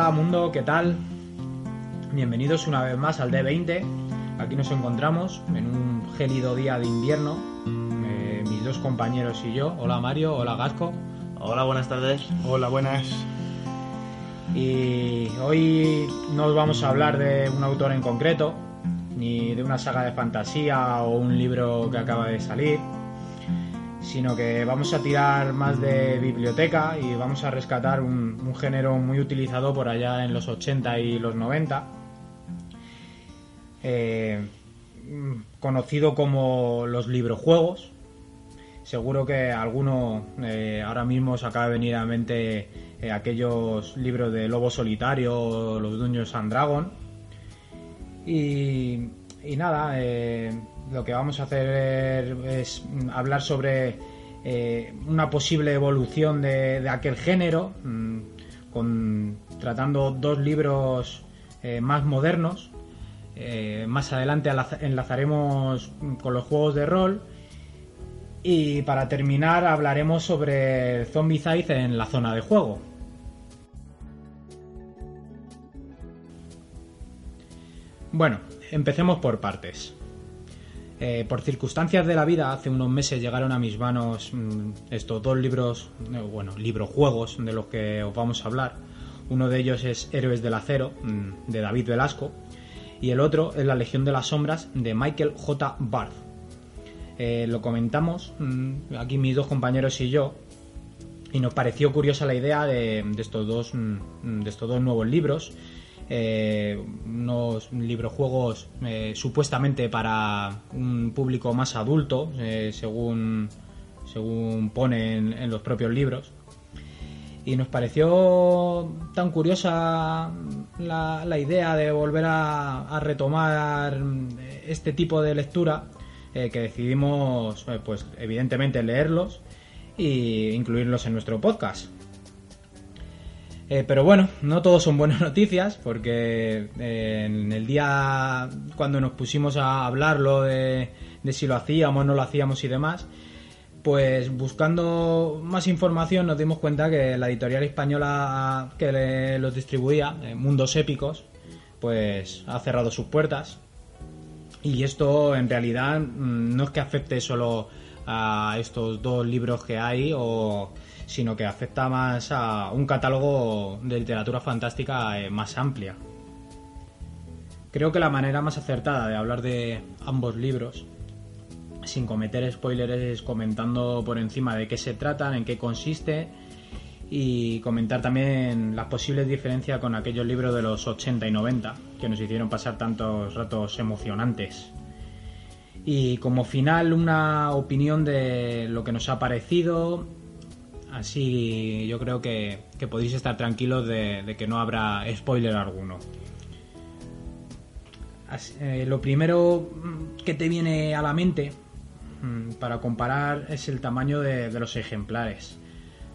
Hola, mundo, ¿qué tal? Bienvenidos una vez más al D20. Aquí nos encontramos en un gélido día de invierno. eh, mis dos compañeros y yo. Hola Mario, hola Gasco. Hola, buenas tardes. Hola, buenas. Y hoy no os vamos a hablar de un autor en concreto, ni de una saga de fantasía o un libro que acaba de salir, sino que vamos a tirar más de biblioteca y vamos a rescatar un, género muy utilizado por allá en los 80 y los 90, eh, conocido como los librojuegos. Seguro que alguno eh, ahora mismo se acaba de venir a mente eh, aquellos libros de Lobo Solitario, los Dungeons and Dragon. Y nada, eh, lo que vamos a hacer es hablar sobre eh, una posible evolución de, aquel género, mm, tratando dos libros eh, más modernos. Eh, más adelante enlazaremos con los juegos de rol. Y para terminar hablaremos sobre Zombicide en la zona de juego. Bueno, empecemos por partes. Eh, por circunstancias de la vida, hace unos meses llegaron a mis manos mm, estos dos libros, eh, bueno, librojuegos de los que os vamos a hablar. Uno de ellos es Héroes del Acero, mm, de David Velasco, y el otro es La Legión de las Sombras, de Michael J. Barth. Eh, lo comentamos mm, aquí mis dos compañeros y yo, y nos pareció curiosa la idea de, estos, dos, de estos dos nuevos libros. Eh, unos librojuegos eh, supuestamente para un público más adulto, eh, según, según ponen en los propios libros. Y nos pareció tan curiosa la, idea de volver a, retomar este tipo de lectura que decidimos, pues evidentemente, leerlos e incluirlos en nuestro podcast. Eh, pero bueno, no todos son buenas noticias porque eh, en el día cuando nos pusimos a hablarlo de, si lo hacíamos, no lo hacíamos y demás, pues buscando más información nos dimos cuenta que la editorial española que los distribuía, eh, Mundos Épicos, pues ha cerrado sus puertas. Y esto en realidad mm, no es que afecte solo a estos dos libros que hay, o, sino que afecta más a un catálogo de literatura fantástica eh, más amplia. Creo que la manera más acertada de hablar de ambos libros, sin cometer spoilers, es comentando por encima de qué se tratan, en qué consiste y comentar también las posibles diferencias con aquellos libros de los 80 y 90 que nos hicieron pasar tantos ratos emocionantes. Y como final una opinión de lo que nos ha parecido. Así yo creo que, podéis estar tranquilos de, que no habrá spoiler alguno. Eh, lo primero mm, que te viene a la mente mm, para comparar es el tamaño de, de los ejemplares.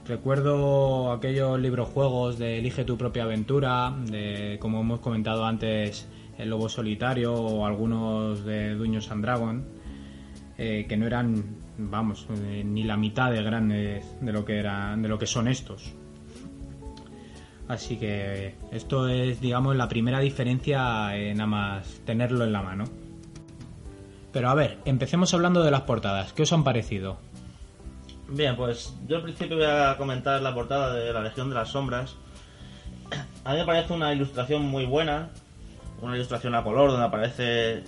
Recuerdo aquellos librojuegos de Elige tu propia aventura, de como hemos comentado antes, El Lobo Solitario o algunos de Dungeons and Dragon, eh, que no eran, vamos, eh, ni la mitad de grandes de lo que eran, de lo que son estos. Así que esto es, digamos, la primera diferencia, eh, nada más tenerlo en la mano. Pero a ver, empecemos hablando de las portadas. ¿Qué os han parecido? Bien, pues yo al principio voy a comentar la portada de La Legión de las Sombras. A mí me parece una ilustración muy buena, una ilustración a color donde aparece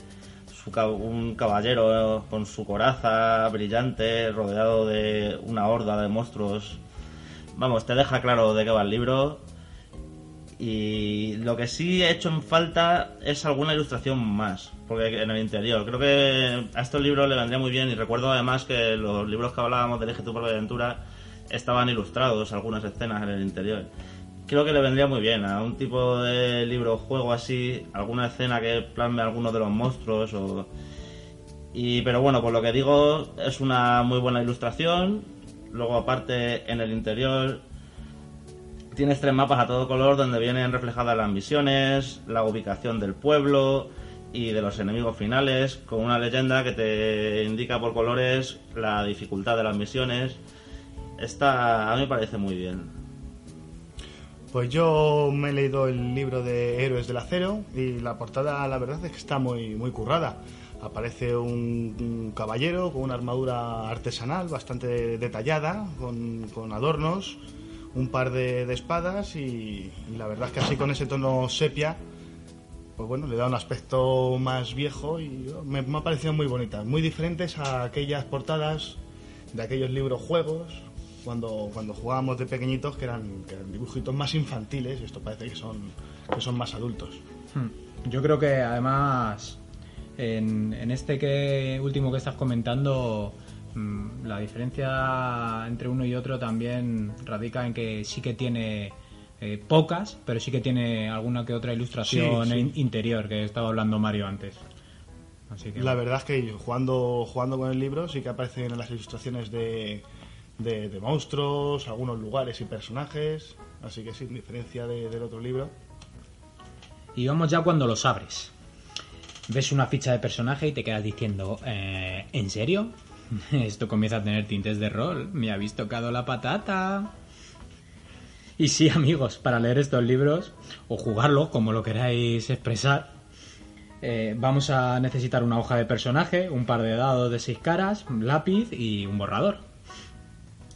su un caballero con su coraza brillante, rodeado de una horda de monstruos. Vamos, te deja claro de qué va el libro. Y lo que sí he hecho en falta es alguna ilustración más, porque en el interior. Creo que a estos libros le vendría muy bien y recuerdo además que los libros que hablábamos de Elige tu propia aventura estaban ilustrados, algunas escenas en el interior. Creo que le vendría muy bien a un tipo de libro juego así, alguna escena que plasme alguno de los monstruos o... Y, pero bueno, por lo que digo, es una muy buena ilustración. Luego aparte en el interior Tienes tres mapas a todo color donde vienen reflejadas las misiones, la ubicación del pueblo y de los enemigos finales, con una leyenda que te indica por colores la dificultad de las misiones. Está, a mí me parece muy bien. Pues yo me he leído el libro de Héroes del Acero y la portada la verdad es que está muy, muy currada. Aparece un, caballero con una armadura artesanal bastante detallada, con, con adornos un par de, espadas y, la verdad es que así con ese tono sepia, pues bueno, le da un aspecto más viejo y me, me ha parecido muy bonita, muy diferentes a aquellas portadas de aquellos libros juegos cuando, cuando jugábamos de pequeñitos que eran, dibujitos más infantiles y esto parece que son, que son más adultos. Hmm. Yo creo que además en, en este que último que estás comentando Mm, la diferencia entre uno y otro también radica en que sí que tiene eh, pocas, pero sí que tiene alguna que otra ilustración interior, que estaba hablando Mario antes. La verdad es que jugando, jugando con el libro sí que aparecen las ilustraciones de, de, monstruos, algunos lugares y personajes, así que sin diferencia del otro libro. Y vamos ya cuando los abres. Ves una ficha de personaje y te quedas diciendo, eh, ¿en serio? Esto comienza a tener tintes de rol. Me habéis tocado la patata. Y sí, amigos, para leer estos libros o jugarlos, como lo queráis expresar, eh, vamos a necesitar una hoja de personaje, un par de dados de seis caras, lápiz y un borrador.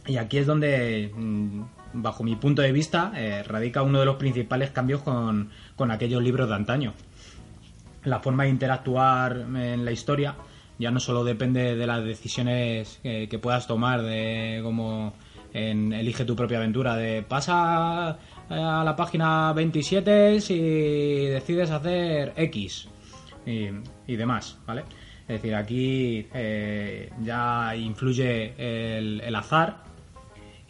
Y aquí es donde, mm, bajo mi punto de vista, eh, radica uno de los principales cambios con, con aquellos libros de antaño. La forma de interactuar en la historia ya no solo depende de las decisiones que, puedas tomar, de como Elige tu propia aventura, de pasa a la página 27 si decides hacer X y, demás, ¿vale? Es decir, aquí eh, ya influye el, azar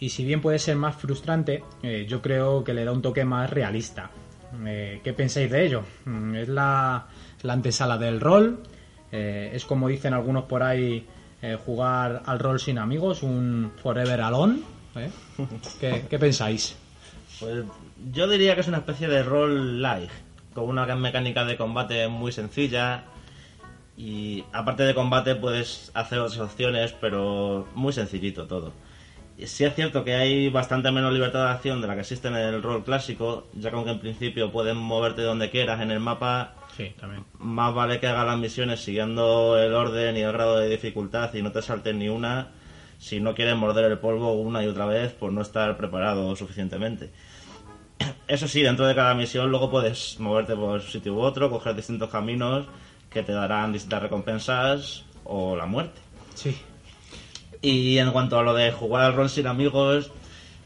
y si bien puede ser más frustrante, eh, yo creo que le da un toque más realista. Eh, ¿Qué pensáis de ello? Mm, ¿Es la, la antesala del rol? Eh, es como dicen algunos por ahí, jugar al rol sin amigos, un Forever Alone. ¿Qué, pensáis? Pues yo diría que es una especie de rol light, con una mecánica de combate muy sencilla. Y aparte de combate puedes hacer otras opciones, pero muy sencillito todo. Sí es cierto que hay bastante menos libertad de acción de la que existe en el rol clásico, ya que aunque en principio puedes moverte donde quieras en el mapa, Sí, también. Más vale que hagas las misiones siguiendo el orden y el grado de dificultad y no te saltes ni una si no quieres morder el polvo una y otra vez por no estar preparado suficientemente. Eso sí, dentro de cada misión luego puedes moverte por un sitio u otro, coger distintos caminos que te darán distintas recompensas o la muerte. Sí. Y en cuanto a lo de jugar al rol sin amigos,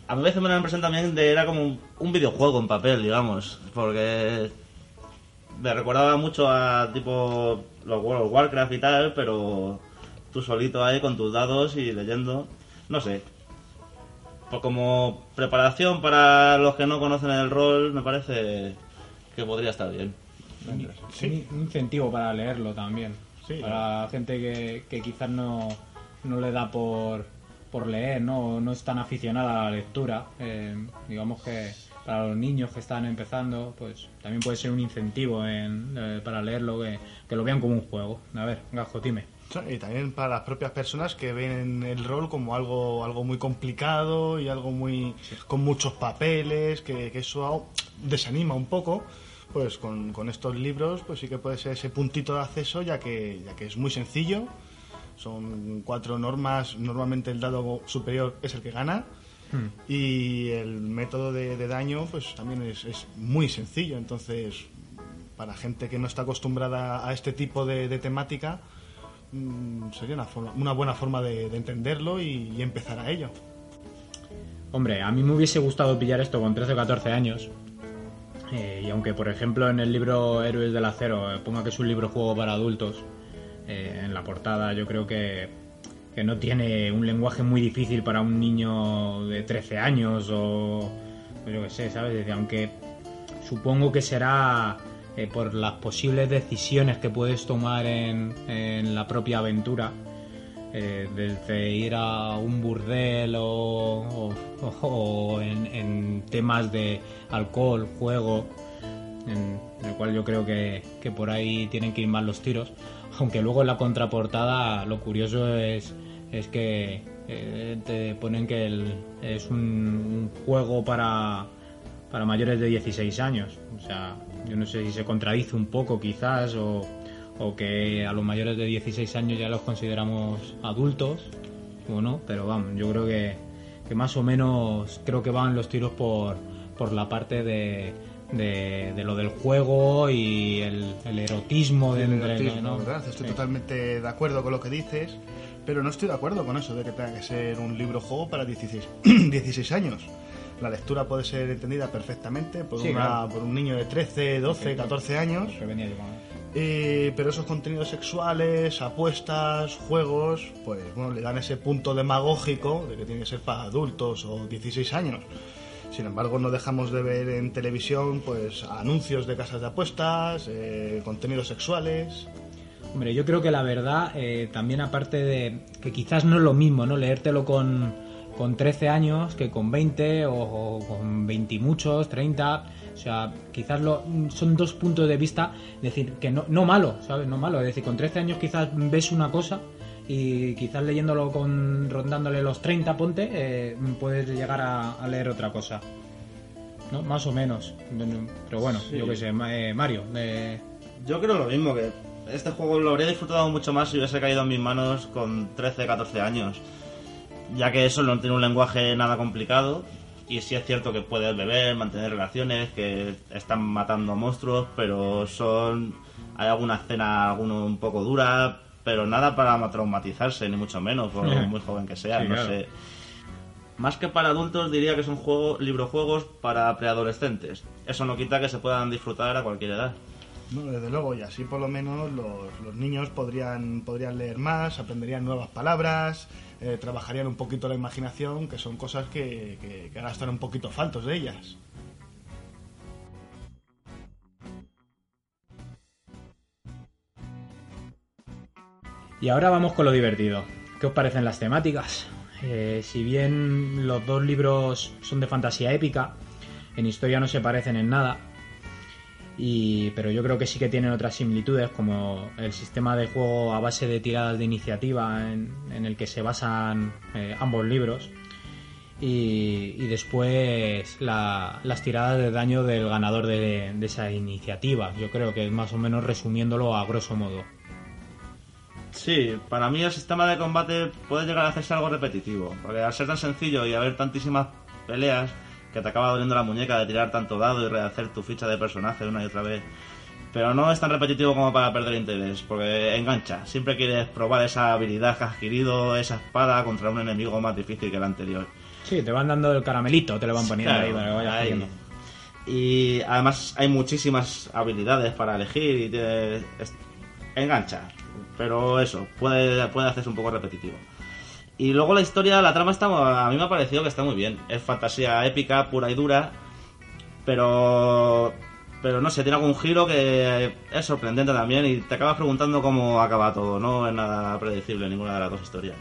a mí veces me da la impresión también de era como un videojuego en papel, digamos, porque me recordaba mucho a tipo los World of Warcraft y tal, pero tú solito ahí con tus dados y leyendo, no sé. Pues como preparación para los que no conocen el rol, me parece que podría estar bien. Sí. Un incentivo para leerlo también. para gente que, que quizás no, no le da por, por leer, ¿no? no es tan aficionada a la lectura. Eh, digamos que para los niños que están empezando, pues también puede ser un incentivo eh, para leerlo, que, lo vean como un juego. A ver, Gajo, dime. Y también para las propias personas que ven el rol como algo, algo muy complicado y algo muy con muchos papeles, que, eso desanima un poco. Pues con, con, estos libros, pues sí que puede ser ese puntito de acceso, ya que, ya que es muy sencillo. Son cuatro normas, normalmente el dado superior es el que gana Hmm. Y el método de, daño, pues también es, muy sencillo. Entonces, para gente que no está acostumbrada a este tipo de, temática, mm, sería una, una, buena forma de, entenderlo y, empezar a ello. Hombre, a mí me hubiese gustado pillar esto con 13 o 14 años. Eh, y aunque, por ejemplo, en el libro Héroes del Acero eh, ponga que es un libro juego para adultos, eh, en la portada yo creo que, que no tiene un lenguaje muy difícil para un niño de 13 años o yo qué sé, ¿sabes? Desde, aunque supongo que será eh, por las posibles decisiones que puedes tomar en, en la propia aventura. eh, desde ir a un burdel o, o- o en, en temas de alcohol, juego, en el cual yo creo que, que por ahí tienen que ir más los tiros. Aunque luego en la contraportada lo curioso es, es que eh, te ponen que es un, un juego para, para mayores de 16 años. O sea, yo no sé si se contradice un poco quizás o, o que a los mayores de 16 años ya los consideramos adultos o no, pero vamos, yo creo que, que más o menos creo que van los tiros por, por la parte de, de, de lo del juego y el, el erotismo de El erotismo, ¿no? ¿verdad? Estoy Sí. totalmente de acuerdo con lo que dices, pero no estoy de acuerdo con eso de que tenga que ser un libro juego para 16, 16 años. La lectura puede ser entendida perfectamente por, Sí, una- claro. por un niño de 13, 12, 14 años, venía eh, pero esos contenidos sexuales, apuestas, juegos, pues bueno, le dan ese punto demagógico de que tiene que ser para adultos o 16 años. Sin embargo, no dejamos de ver en televisión pues anuncios de casas de apuestas, eh, contenidos sexuales. Hombre, yo creo que la verdad, eh, también aparte de que quizás no es lo mismo, ¿no? Leértelo con, con 13 años que con 20 o, con 20 y muchos, 30. O sea, quizás lo, son dos puntos de vista, decir, que no, no malo, ¿sabes? No malo. Es decir, con 13 años quizás ves una cosa y quizás leyéndolo con rondándole los 30, ponte, eh, puedes llegar a, a leer otra cosa. ¿No? Más o menos. Pero bueno, Sí. yo qué sé, eh, Mario, de... Yo creo lo mismo, que este juego lo habría disfrutado mucho más si hubiese caído en mis manos con 13, 14 años. Ya que eso no tiene un lenguaje nada complicado. Y sí es cierto que puedes beber, mantener relaciones, que están matando monstruos, pero son. Hay alguna escena alguno un poco dura, pero nada para traumatizarse, ni mucho menos, por muy joven que sea, Sí, no claro. sé. Más que para adultos, diría que son juego, librojuegos para preadolescentes. Eso no quita que se puedan disfrutar a cualquier edad. No, desde luego, y así por lo menos los, los niños podrían, podrían leer más, aprenderían nuevas palabras, eh, trabajarían un poquito la imaginación, que son cosas que, que, que ahora están un poquito faltos de ellas. Y ahora vamos con lo divertido. ¿Qué os parecen las temáticas? Eh, si bien los dos libros son de fantasía épica, en historia no se parecen en nada. Pero yo creo que sí que tienen otras similitudes, como el sistema de juego a base de tiradas de iniciativa en, el que se basan eh, ambos libros. Y, después la- las tiradas de daño del ganador de, de esa iniciativa. Yo creo que es más o menos resumiéndolo a grosso modo. Sí, para mí el sistema de combate puede llegar a hacerse algo repetitivo, porque al ser tan sencillo y haber tantísimas peleas que te acaba doliendo la muñeca de tirar tanto dado y rehacer tu ficha de personaje una y otra vez. Pero no es tan repetitivo como para perder interés, porque engancha. Siempre quieres probar esa habilidad que has adquirido, esa espada contra un enemigo más difícil que el anterior. Sí, te van dando el caramelito, te lo van poniendo Claro, ahí para que vayas ahí. haciendo. Y además hay muchísimas habilidades para elegir y te- engancha. Pero eso, puede, puede hacerse un poco repetitivo. Y luego la historia, la trama está, a mí me ha parecido que está muy bien. Es fantasía épica, pura y dura, pero pero no sé, tiene algún giro que es sorprendente también y te acabas preguntando cómo acaba todo. No es nada predecible ninguna de las dos historias.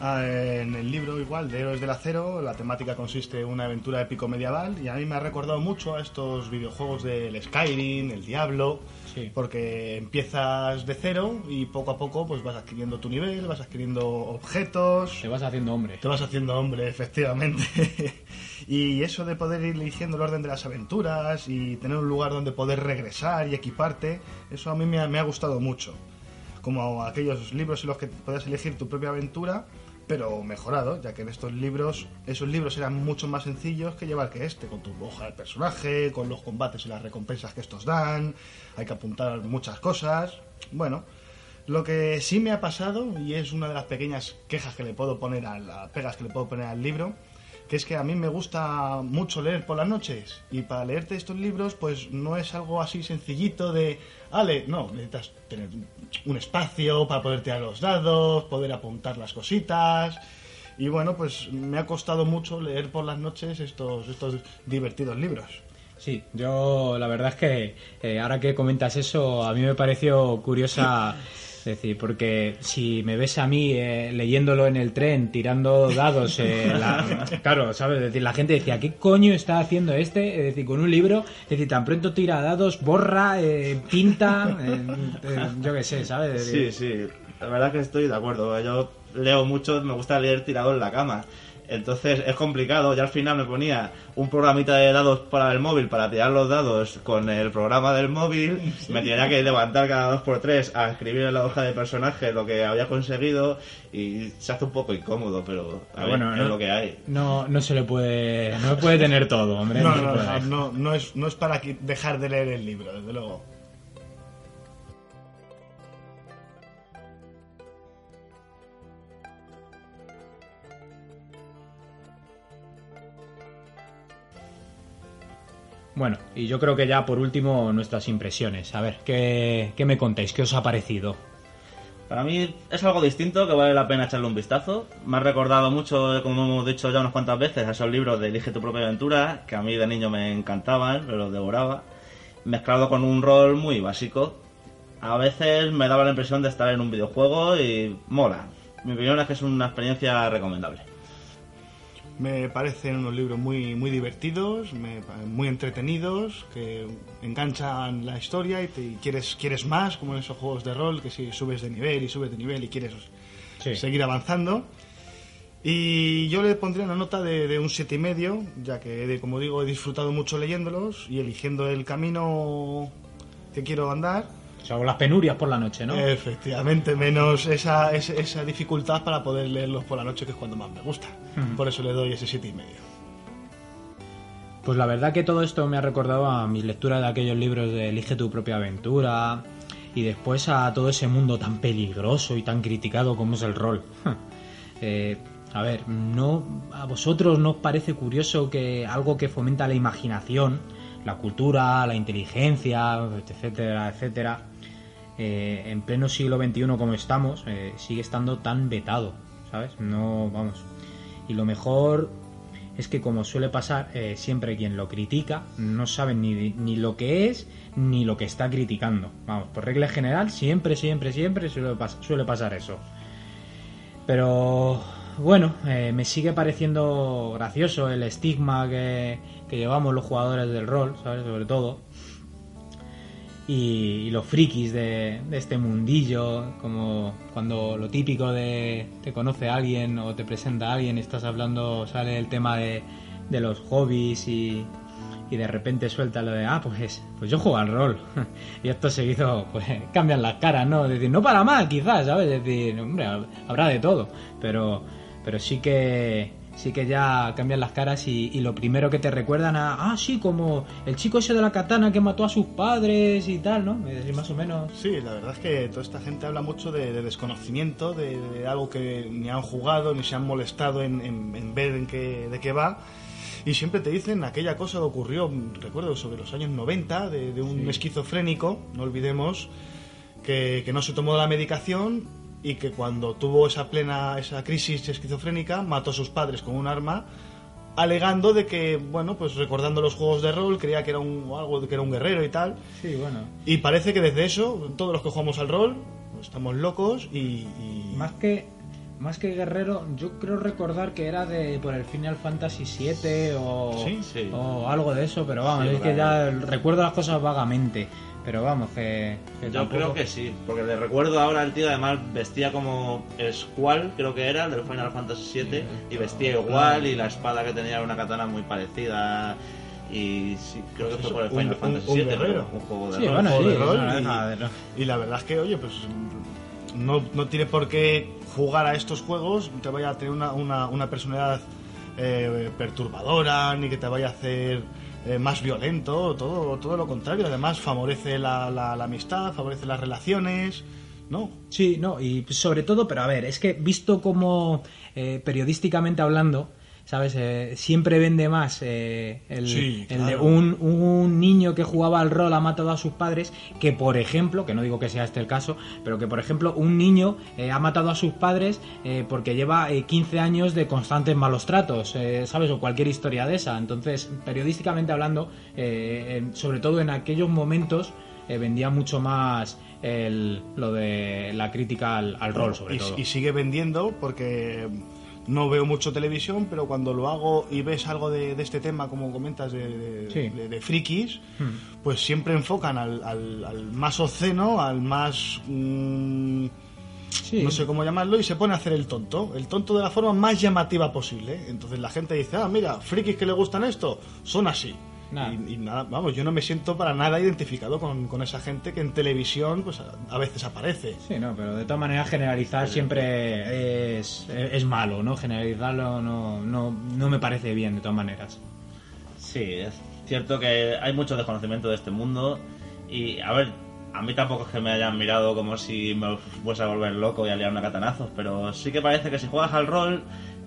Ah, En el libro igual de Héroes del Acero la temática consiste en una aventura épico medieval y a mí me ha recordado mucho a estos videojuegos del Skyrim, el Diablo, Sí. porque empiezas de cero y poco a poco pues vas adquiriendo tu nivel, vas adquiriendo objetos, Te vas haciendo hombre. te vas haciendo hombre, efectivamente. y eso de poder ir eligiendo el orden de las aventuras y tener un lugar donde poder regresar y equiparte, eso a mí me ha, me ha gustado mucho. Como aquellos libros en los que puedes elegir tu propia aventura, pero mejorado, ya que en estos libros, esos libros eran mucho más sencillos que llevar que este, con tu hoja de personaje, con los combates y las recompensas que estos dan, hay que apuntar muchas cosas. Bueno, lo que sí me ha pasado, y es una de las pequeñas quejas que le puedo poner a las pegas que le puedo poner al libro, que es que a mí me gusta mucho leer por las noches y para leerte estos libros pues no es algo así sencillito de, ale, no, necesitas tener un espacio para poder tirar los dados, poder apuntar las cositas y bueno, pues me ha costado mucho leer por las noches estos, estos divertidos libros. Sí, yo la verdad es que eh, ahora que comentas eso, a mí me pareció curiosa Es decir, porque si me ves a mí eh, leyéndolo en el tren, tirando dados, eh, la- claro, ¿sabes? Es decir, la gente decía, ¿qué coño está haciendo este? Es decir, con un libro, es decir, tan pronto tira dados, borra, eh, pinta, eh, eh, yo qué sé, ¿sabes? Es Sí, sí, la verdad que estoy de acuerdo. Yo leo mucho, me gusta leer tirado en la cama. Entonces es complicado. Ya al final me ponía un programita de dados para el móvil para tirar los dados con el programa del móvil. Me tenía que levantar cada dos por tres a escribir en la hoja de personaje lo que había conseguido y se hace un poco incómodo, pero a ver, bueno, es no- lo que hay. No, no se le puede, no puede tener todo, hombre. No, no, no, no, no es, no es para dejar de leer el libro, desde luego. Bueno, y yo creo que ya por último nuestras impresiones. A ver, ¿qué, qué me contáis? ¿Qué os ha parecido? Para mí es algo distinto que vale la pena echarle un vistazo. Me ha recordado mucho, como hemos dicho ya unas cuantas veces, a esos libros de Elige tu propia aventura, que a mí de niño me encantaban, me los devoraba, mezclado con un rol muy básico. A veces me daba la impresión de estar en un videojuego y mola. Mi opinión es que es una experiencia recomendable. Me parecen unos libros muy, muy divertidos, me muy entretenidos, que enganchan la historia y te y quieres, quieres más, como en esos juegos de rol, que si subes de nivel y subes de nivel y quieres Sí. seguir avanzando. Y yo le pondría una nota de, de un siete y medio, ya que, de- como digo, he disfrutado mucho leyéndolos y eligiendo el camino que quiero andar. Salvo las penurias por la noche, ¿no? Efectivamente, menos esa, esa, esa dificultad para poder leerlos por la noche, que es cuando más me gusta. Por eso le doy ese siete y medio. Pues la verdad que todo esto me ha recordado a mis lecturas de aquellos libros de Elige tu propia aventura y después a todo ese mundo tan peligroso y tan criticado como es el rol. Eh, a ver, no a vosotros no os parece curioso que algo que fomenta la imaginación, la cultura, la inteligencia, etcétera, etcétera, eh, en pleno siglo XXI como estamos, eh, sigue estando tan vetado, ¿sabes? No, vamos. Y lo mejor es que como suele pasar, eh, siempre quien lo critica no sabe ni, ni lo que es ni lo que está criticando. Vamos, por regla general, siempre, siempre, siempre suele, pas- suele pasar eso. Pero bueno, me sigue pareciendo gracioso el estigma que, que llevamos los jugadores del rol, ¿sabes? Sobre todo. Y, los frikis de, este mundillo, como cuando lo típico de te conoce alguien o te presenta alguien y estás hablando, sale el tema de, de los hobbies y, y de repente suelta lo de, ah, pues, pues yo juego al rol. y esto seguido, pues cambian las caras, ¿no? Decir, no para mal, quizás, ¿sabes? Es decir, hombre, habrá de todo, pero, pero sí que sí que ya cambian las caras y, y lo primero que te recuerdan a, ah, sí, como el chico ese de la katana que mató a sus padres y tal, ¿no? Es más o menos. Sí, la verdad es que toda esta gente habla mucho de, de desconocimiento, de, de algo que ni han jugado ni se han molestado en, en- en ver en qué, de qué va. Y siempre te dicen aquella cosa que ocurrió, recuerdo, sobre los años 90, de, de un Sí. esquizofrénico, no olvidemos, que, que no se tomó la medicación y que cuando tuvo esa plena esa crisis esquizofrénica mató a sus padres con un arma alegando de que bueno pues recordando los juegos de rol creía que era un algo que era un guerrero y tal Sí, bueno. y parece que desde eso, todos los que jugamos al rol, pues, estamos locos y... y- Más que más que guerrero, yo creo recordar que era de por el Final Fantasy VII o, Sí, sí. o algo de eso, pero vamos, Sí, es que ya recuerdo las cosas vagamente, pero vamos, que, que Yo tampoco- creo que sí, porque le recuerdo ahora al tío, además vestía como Squall, creo que era, del Final Fantasy VII, y vestía igual, y la espada que tenía era una katana muy parecida. Y sí, creo que fue por el Un- Final un- Fantasy un VII, pero un juego de Sí, rol. bueno, juego sí, de rol no, y- deja de- no. Y la verdad es que, oye, pues no, no tienes por qué jugar a estos juegos, te vaya a tener una, una, una personalidad eh, perturbadora, ni que te vaya a hacer eh, más violento, todo, todo lo contrario. Además, favorece la, la, amistad, favorece las relaciones, ¿no? Sí, no, y sobre todo, pero a ver, es que visto como eh, periodísticamente hablando, ¿sabes? Eh, siempre vende más eh, el, Sí, el de un, un niño que jugaba al rol ha matado a sus padres que, por ejemplo, que no digo que sea este el caso, pero que, por ejemplo, un niño eh, ha matado a sus padres eh, porque lleva eh, 15 años de constantes malos tratos, eh, ¿sabes? O cualquier historia de esa. Entonces, periodísticamente hablando, eh, en- sobre todo en aquellos momentos, eh, vendía mucho más el, lo de la crítica al, al rol, sobre y, todo. y sigue vendiendo porque no veo mucho televisión, pero cuando lo hago y ves algo de, de este tema, como comentas, de, de, Sí. de- de frikis, Hmm. pues siempre enfocan al, al- al más obsceno, al más... mm, Sí. No sé cómo llamarlo, y se pone a hacer el tonto. El tonto de la forma más llamativa posible. Entonces la gente dice, ah, mira, frikis que le gustan esto, son así. Nada. Y, y nada, vamos, yo no me siento para nada identificado con, con esa gente que en televisión pues a, a veces aparece. Sí, no, pero de todas maneras generalizar siempre es, es malo, ¿no? Generalizarlo no, no, no me parece bien, de todas maneras. Sí, es cierto que hay mucho desconocimiento de este mundo y, a ver, a mí tampoco es que me hayan mirado como si me fuese a volver loco y a liar una catanazos, pero sí que parece que si juegas al rol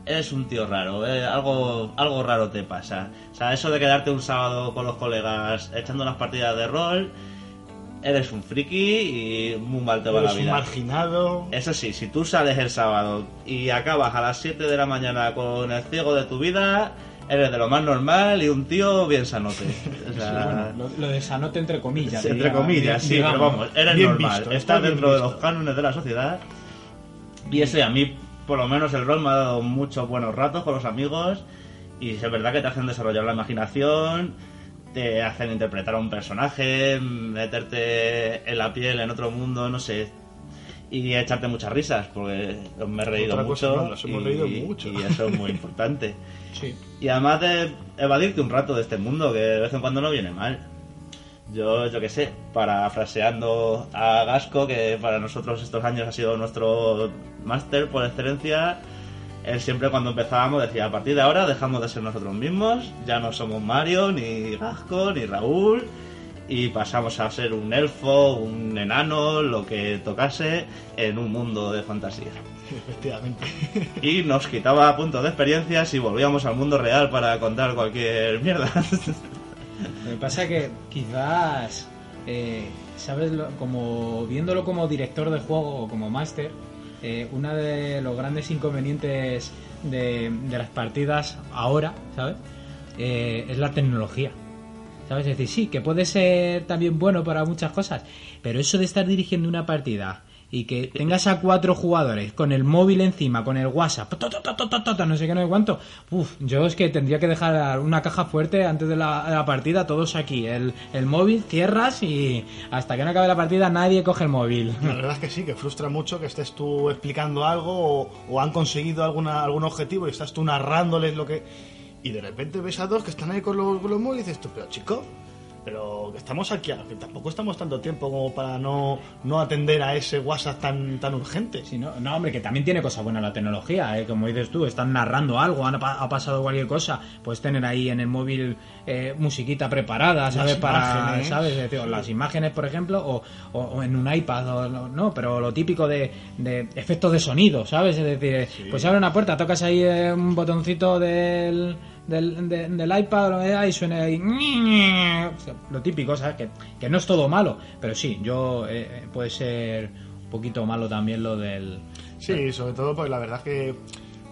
eres un tío raro, eh, algo, algo raro te pasa. O sea, eso de quedarte un sábado con los colegas echando unas partidas de rol, eres un friki y muy mal te va Eres la un vida. marginado. Eso sí, si tú sales el sábado y acabas a las 7 de la mañana con el ciego de tu vida, eres de lo más normal y un tío bien sanote. O sea, Lo, lo de sanote entre comillas. entre diría- comillas, sí, digamos. pero vamos, eres normal. visto, estás está dentro de los cánones de la sociedad. Y eso, a mí, por lo menos, el rol me ha dado muchos buenos ratos con los amigos. Y es verdad que te hacen desarrollar la imaginación, te hacen interpretar a un personaje, meterte en la piel en otro mundo, no sé. Y echarte muchas risas, porque me he reído Otra cosa, mucho. no, nos hemos y, reído mucho. y eso es muy importante. Sí. Y además de evadirte un rato de este mundo, que de vez en cuando no viene mal. Yo, yo qué sé, parafraseando a Gasco, que para nosotros estos años ha sido nuestro máster por excelencia, él siempre cuando empezábamos decía, a partir de ahora dejamos de ser nosotros mismos, ya no somos Mario, ni Gasco, ni Raúl, y pasamos a ser un elfo, un enano, lo que tocase, en un mundo de fantasía Efectivamente. y nos quitaba puntos de experiencia si volvíamos al mundo real para contar cualquier mierda. Lo que pasa que quizás, eh, ¿sabes? Como viéndolo como director de juego o como máster, eh, uno de los grandes inconvenientes de, de las partidas ahora, ¿sabes? Eh, es la tecnología. ¿Sabes? Es decir, sí, que puede ser también bueno para muchas cosas, pero eso de estar dirigiendo una partida y que tengas a cuatro jugadores con el móvil encima, con el WhatsApp, no sé qué, no sé cuánto, uf, yo es que tendría que dejar una caja fuerte antes de la, partida, todos aquí, el, el móvil, cierras y hasta que no acabe la partida nadie coge el móvil. La verdad es que sí, que frustra mucho que estés tú explicando algo o, o han conseguido alguna, algún objetivo y estás tú narrándoles lo que... Y de repente ves a dos que están ahí con los, con los móviles y dices tú, pero chico, pero que estamos aquí, que tampoco estamos tanto tiempo como para no, no atender a ese WhatsApp tan, tan urgente. Sí, no, no, hombre, que también tiene cosas buenas la tecnología, ¿eh? como dices tú, están narrando algo, han ha pasado cualquier cosa, puedes tener ahí en el móvil eh, musiquita preparada, ¿sabes? Para, imágenes. ¿sabes? Es decir, o las imágenes, por ejemplo, o, o- o en un iPad, o no, no, pero lo típico de, de efectos de sonido, ¿sabes? Es decir, pues abre una puerta, tocas ahí eh, un botoncito del, del, de- del iPad lo y suena ahí lo típico, ¿sabes? Que, que no es todo malo, pero sí, yo eh, puede ser un poquito malo también lo del... Sí, sobre todo porque la verdad es que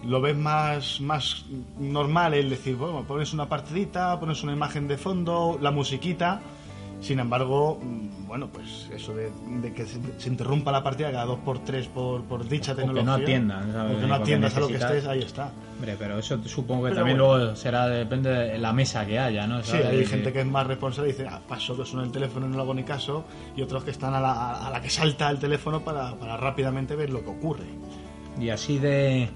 lo ves más, más normal el decir, bueno, pones una partidita, pones una imagen de fondo, la musiquita. Sin embargo, bueno, pues eso de, de que se, se interrumpa la partida cada dos por tres por, por dicha O que tecnología. no atiendan, ¿sabes? O que no atiendas a lo que estés, ahí está. Hombre, pero eso supongo que Pero también bueno. luego será, depende de la mesa que haya, ¿no? Sí, hay gente que es más responsable y dice, ah, paso que suena el teléfono y no le hago ni caso, y otros que están a la, a la que salta el teléfono para, para rápidamente ver lo que ocurre. Y así de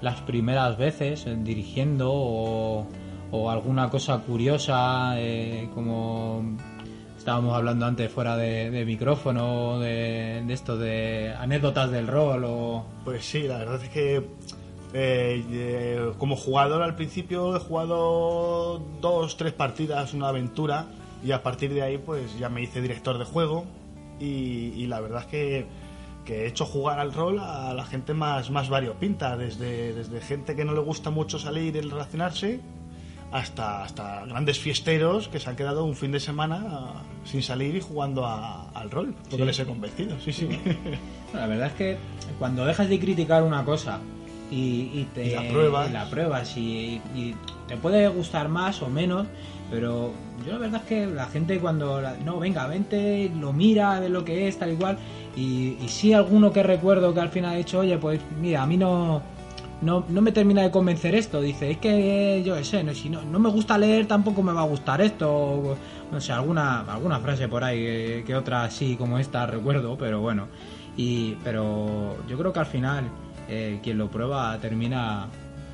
las primeras veces eh, dirigiendo o, o alguna cosa curiosa, eh, como estábamos hablando antes fuera de, micrófono, de, esto de anécdotas del rol o... Pues sí, la verdad es que eh, eh, como jugador al principio he jugado dos, tres partidas, una aventura, y a partir de ahí pues ya me hice director de juego y, y la verdad es que, que he hecho jugar al rol a la gente más, más variopinta, desde, desde gente que no le gusta mucho salir y relacionarse, hasta, hasta grandes fiesteros que se han quedado un fin de semana ah, sin salir y jugando a- al rol, porque Sí. les he convencido, sí, sí. La verdad es que cuando dejas de criticar una cosa y, y te Y la pruebas. y la pruebas y, y te puede gustar más o menos, pero yo la verdad es que la gente cuando la- no venga vente lo mira de lo que es tal y cual y, y sí alguno que recuerdo que al final ha dicho oye pues mira a mí no no, no me termina de convencer esto. Dice, es que yo sé, no, si no, no me gusta leer, tampoco me va a gustar esto. no sé, alguna, alguna frase por ahí que, otra así como esta recuerdo, pero bueno. Y, pero yo creo que al final eh, quien lo prueba termina,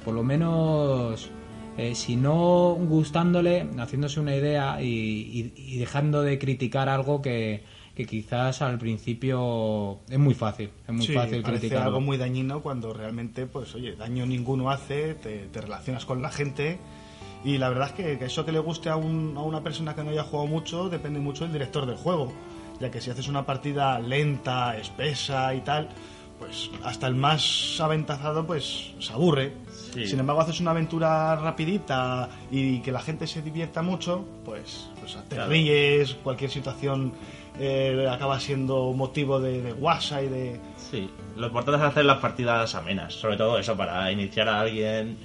por lo menos, eh, si no gustándole, haciéndose una idea y dejando de criticar algo que, que quizás al principio es muy fácil, es muy Sí, fácil parece criticar algo muy dañino cuando realmente, pues oye, daño ninguno hace, te, te relacionas con la gente y la verdad es que, que eso que le guste a, un- a una persona que no haya jugado mucho depende mucho del director del juego, ya que si haces una partida lenta, espesa y tal, pues hasta el más aventajado pues se aburre. Sí. Sin embargo, haces una aventura rapidita y que la gente se divierta mucho, pues, pues te Claro. ríes, cualquier situación eh, acaba siendo motivo de, de guasa y de... Sí, lo importante es hacer las partidas amenas, sobre todo eso, para iniciar a alguien.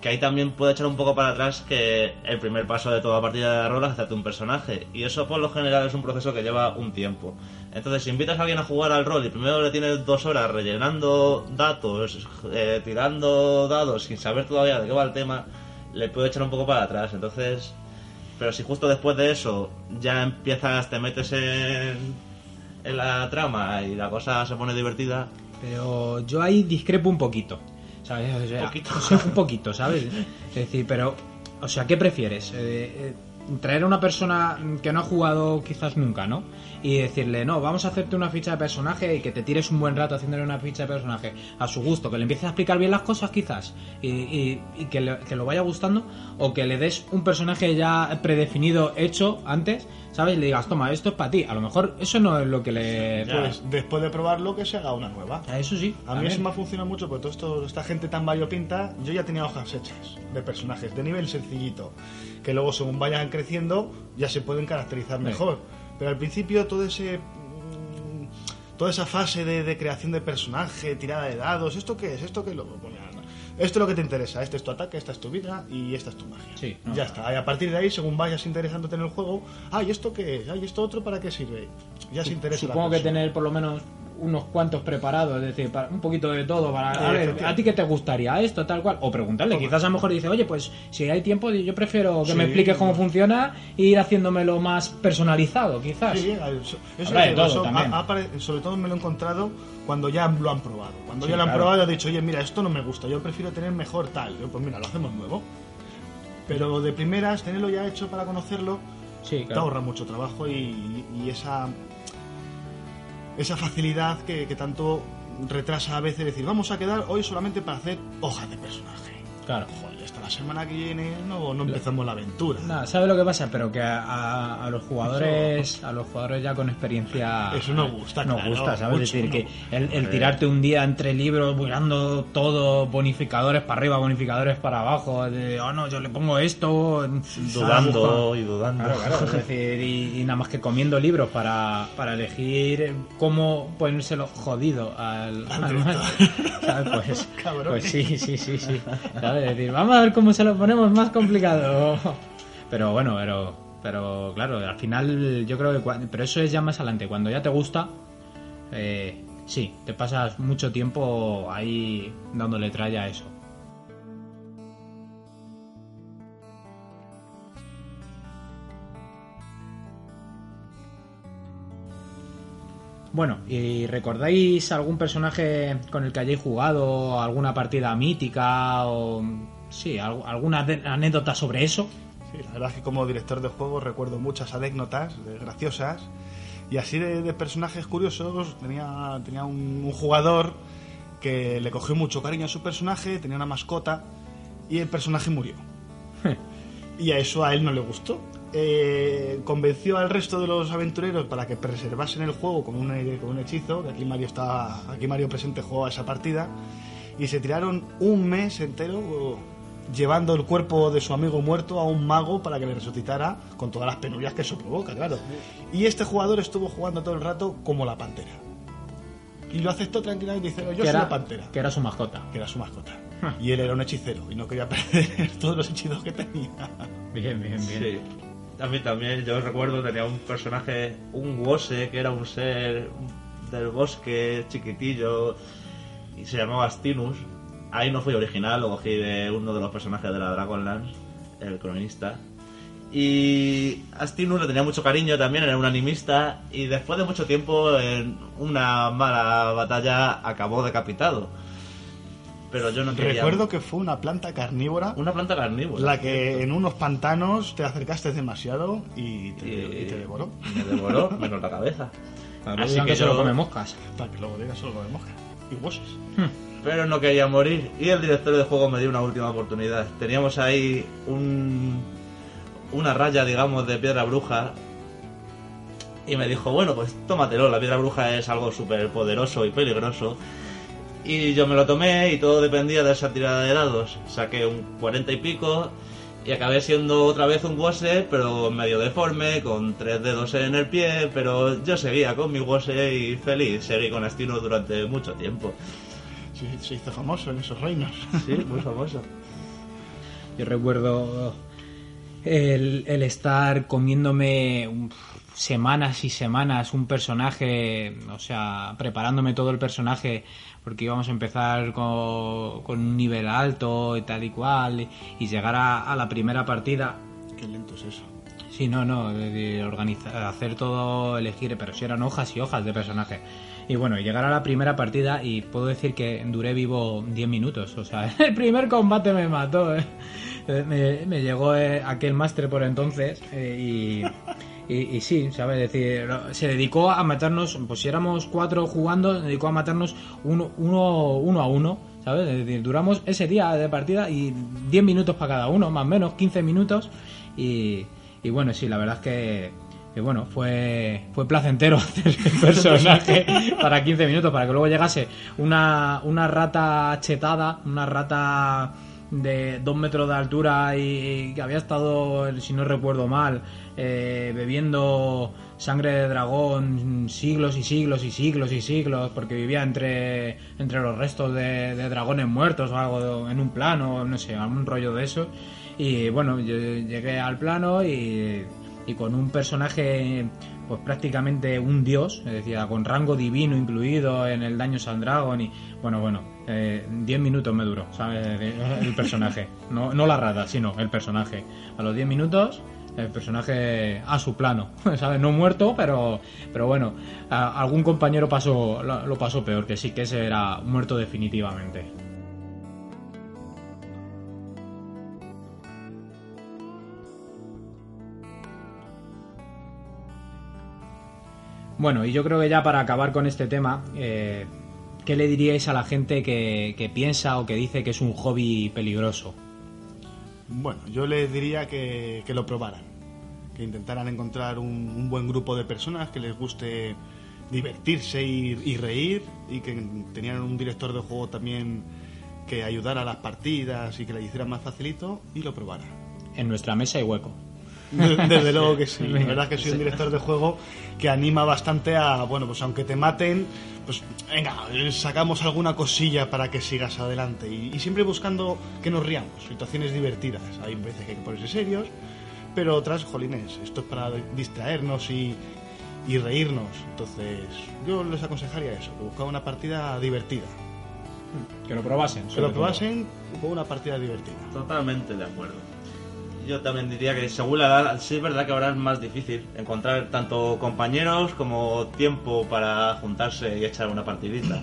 Que ahí también puede echar un poco para atrás que el primer paso de toda partida de rol es hacerte un personaje. Y eso por lo general es un proceso que lleva un tiempo. Entonces, si invitas a alguien a jugar al rol y primero le tienes dos horas rellenando datos, eh, tirando dados sin saber todavía de qué va el tema, le puede echar un poco para atrás. Entonces, pero si justo después de eso ya empiezas, te metes en, en la trama y la cosa se pone divertida, Pero yo ahí discrepo un poquito. ¿Sabes? O sea, Poquito. o sea, un poquito, ¿sabes? Es decir, pero. O sea, ¿qué prefieres? Eh, eh, traer a una persona que no ha jugado quizás nunca, ¿no? Y decirle, no, vamos a hacerte una ficha de personaje y que te tires un buen rato haciéndole una ficha de personaje a su gusto, que le empieces a explicar bien las cosas quizás y, y- y que, le, que lo vaya gustando, o que le des un personaje ya predefinido, hecho antes, ¿sabes? Y le digas, toma, esto es para ti. A lo mejor eso no es lo que le... Ya. Pues después de probarlo, que se haga una nueva. A Eso sí. A mí eso me ha funcionado mucho porque esto, esta gente tan variopinta, yo ya tenía hojas hechas de personajes de nivel sencillito, que luego según vayan creciendo ya se pueden caracterizar mejor. Pero al principio todo ese mm, toda esa fase de, de creación de personaje, tirada de dados, ¿esto qué es? ¿Esto qué es lo Bueno. Esto es lo que te interesa, este es tu ataque, esta es tu vida y esta es tu magia. Sí, no, ya no. está. Y a partir de ahí, según vayas interesándote en el juego, ay, ¿esto qué es? Ay, ¿esto otro para qué sirve? Ya se interesa. la Supongo que persona. tener por lo menos unos cuantos preparados, es decir, para un poquito de todo, para a ver. ¿a ti qué te gustaría esto, tal cual? O preguntarle, Hombre. quizás a lo mejor dice, oye, pues si hay tiempo, yo prefiero que me expliques cómo funciona e ir haciéndomelo más personalizado, quizás. Sí, eso, eso de todo eso también. sobre todo me lo he encontrado cuando ya lo han probado. Cuando Sí, ya lo han probado, he dicho, oye, mira, esto no me gusta, yo prefiero tener mejor tal. Yo, pues mira, lo hacemos nuevo. Pero de primeras, tenerlo ya hecho para conocerlo, Sí, te ahorra mucho trabajo y, y esa, esa facilidad que, que tanto retrasa a veces decir, vamos a quedar hoy solamente para hacer hojas de personaje. Claro. Joder, hasta la semana que viene no, no empezamos la aventura. Nada, ¿sabes lo que pasa? Pero que a, a- a los jugadores, a los jugadores ya con experiencia, Eso no gusta, no claro, gusta, ¿sabes? mucho, es decir, no. que el, el tirarte un día entre libros, mirando todo, bonificadores para arriba, bonificadores para abajo, de, oh no, yo le pongo esto, dudando y dudando. Claro, claro, es decir, y, y nada más que comiendo libros para, para elegir cómo ponérselo jodido al, Al al- director. ¿sabes? Pues, Cabrón. pues sí, sí, sí, sí. Decir, vamos a ver cómo se lo ponemos más complicado. Pero bueno, pero, pero claro, al final yo creo que... cua- Pero eso es ya más adelante, cuando ya te gusta, eh, sí, te pasas mucho tiempo ahí dándole tralla a eso. Bueno, ¿y recordáis algún personaje con el que hayáis jugado, alguna partida mítica o sí, al- alguna anécdota sobre eso? Sí, la verdad es que como director de juegos recuerdo muchas anécdotas graciosas y así de, de personajes curiosos. Tenía, tenía un, un jugador que le cogió mucho cariño a su personaje, tenía una mascota y el personaje murió. y a eso a él no le gustó. Eh, convenció al resto de los aventureros para que preservasen el juego con un, con un hechizo, que aquí Mario está, aquí Mario presente jugó a esa partida, y se tiraron un mes entero llevando el cuerpo de su amigo muerto a un mago para que le resucitara con todas las penurias que eso provoca, claro. Y este jugador estuvo jugando todo el rato como la pantera. Y lo aceptó tranquilamente y dice, yo soy era, la pantera. Que era su mascota. Que era su mascota. Ah. Y él era un hechicero y no quería perder todos los hechizos que tenía. Bien, bien, bien. Sí. A mí también, yo recuerdo, tenía un personaje, un Wose, que era un ser del bosque chiquitillo, y se llamaba Astinus. Ahí no fui original, lo cogí de uno de los personajes de la Dragonlance, el cronista. Y Astinus le tenía mucho cariño también, era un animista, y después de mucho tiempo, en una mala batalla, acabó decapitado. Pero yo no quería... Recuerdo que fue una planta carnívora Una planta carnívora. la que en unos pantanos te acercaste demasiado y te, Y- y te devoró. Me devoró, menos la cabeza. Para Así que que solo yo- come moscas. Para que luego digas solo de mosca. Y huesos. pero no quería morir y el director de juego me dio una última oportunidad. Teníamos ahí un, una raya, digamos, de piedra bruja y me dijo, bueno, pues tómatelo, la piedra bruja es algo súper poderoso y peligroso. Y yo me lo tomé y todo dependía de esa tirada de dados. Saqué un 40 y pico y acabé siendo otra vez un Wose, pero medio deforme, con tres dedos en el pie, pero yo seguía con mi Wose y feliz. Seguí con Astino durante mucho tiempo. Sí, se hizo famoso en esos reinos. Sí, muy famoso. Yo recuerdo el, el estar comiéndome un- semanas y semanas un personaje, o sea, preparándome todo el personaje porque íbamos a empezar con, con un nivel alto y tal y cual y, y llegar a, a la primera partida. Qué lento es eso. Sí, no, no, de, de organizar, hacer todo, elegir, pero si eran hojas y hojas de personaje. Y bueno, llegar a la primera partida y puedo decir que duré vivo 10 minutos. O sea, el primer combate me mató. ¿eh? Eh, Me, me llegó eh, aquel máster por entonces eh, y, y, y sí, ¿sabes? Es decir, se dedicó a matarnos, pues si éramos cuatro jugando, se dedicó a matarnos uno, uno, uno a uno. ¿Sabes? Es decir, duramos ese día de partida y 10 minutos para cada uno, más o menos, 15 minutos. Y, bueno, sí, la verdad es que, que bueno, fue, fue placentero hacer el personaje para 15 minutos, para que luego llegase una, una rata chetada, una rata de dos metros de altura y que había estado, si no recuerdo mal, eh, bebiendo sangre de dragón siglos y siglos y siglos y siglos porque vivía entre, entre los restos de, dragones muertos o algo en un plano, no sé, algún rollo de eso. Y bueno, yo llegué al plano y, y con un personaje pues prácticamente un dios, es con rango divino incluido en el daño San Dragon y bueno, bueno, 10 minutos me duró, ¿sabes? El personaje, no, no la rata, sino el personaje. A los 10 minutos el personaje a su plano, ¿sabes? No muerto, pero pero bueno, algún compañero pasó lo, lo pasó peor, que sí que ese era muerto definitivamente. Bueno, y yo creo que ya para acabar con este tema, eh, ¿qué le diríais a la gente que, que piensa o que dice que es un hobby peligroso? Bueno, yo les diría que, que lo probaran, que intentaran encontrar un, un buen grupo de personas que les guste divertirse y, y reír y que tenían un director de juego también que ayudara a las partidas y que le hiciera más facilito y lo probaran. En nuestra mesa hay hueco. Desde luego que sí. La verdad es que soy un director de juego que anima bastante a, bueno, pues aunque te maten, pues venga, sacamos alguna cosilla para que sigas adelante. Y, y siempre buscando que nos riamos, situaciones divertidas. Hay veces que hay que ponerse serios, pero otras, jolines, esto es para distraernos y, y reírnos. Entonces, yo les aconsejaría eso, que buscaran una partida divertida. Que lo probasen. Que lo probasen con una partida divertida. Totalmente de acuerdo. Yo también diría que según la edad, sí es verdad que ahora es más difícil encontrar tanto compañeros como tiempo para juntarse y echar una partidita.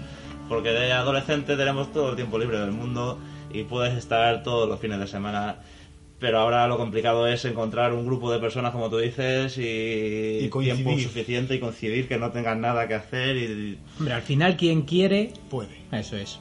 Porque de adolescente tenemos todo el tiempo libre del mundo y puedes estar todos los fines de semana. Pero ahora lo complicado es encontrar un grupo de personas, como tú dices, y, Y tiempo suficiente y coincidir que no tengan nada que hacer. y Hombre, al final quien quiere, Puede. eso es.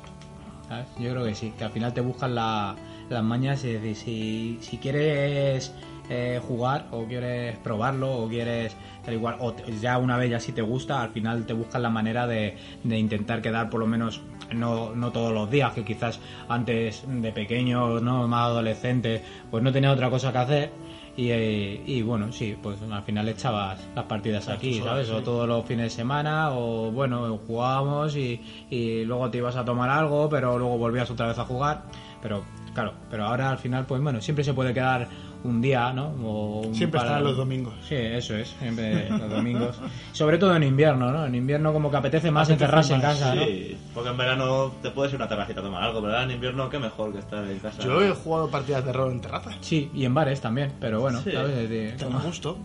¿Sabes? Yo creo que sí, que al final te buscan la- las mañas y decir, si, si quieres eh, jugar o quieres probarlo o quieres tal igual o te- ya una vez ya si te gusta al final te buscas la manera de, de intentar quedar por lo menos no, no todos los días que quizás antes de pequeño no más adolescente pues no tenía otra cosa que hacer. Y, eh, y bueno sí pues al final echabas las partidas aquí sabes o todos los fines de semana o bueno jugábamos y, y luego te ibas a tomar algo pero luego volvías otra vez a jugar pero claro pero ahora al final pues bueno siempre se puede quedar un día no o un Siempre par- están los domingos. sí eso es siempre los domingos sobre todo en invierno no en invierno como que apetece más Apetece encerrarse en más, casa no Sí, porque en verano te puedes ir a una terracita a tomar algo, pero en invierno qué mejor que estar en casa. Yo he jugado partidas de rol en terraza. sí y en bares también pero bueno Sí. ¿sabes? De- Te da gusto.